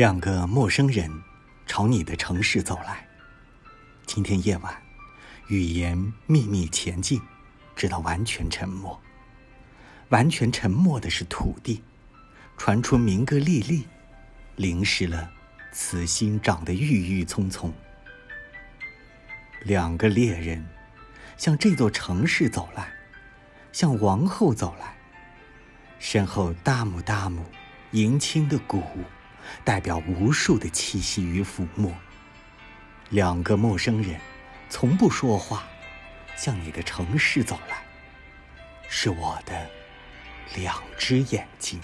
两个陌生人朝你的城市走来。今天夜晚，语言秘密前进，直到完全沉默。完全沉默的是土地，传出民歌沥沥，淋湿了此心长得郁郁葱葱。两个猎人向这座城市走来，向王后走来，身后大母大母迎亲的鼓。代表无数的气息与抚摸。两个陌生人，从不说话，向你的城市走来，是我的两只眼睛。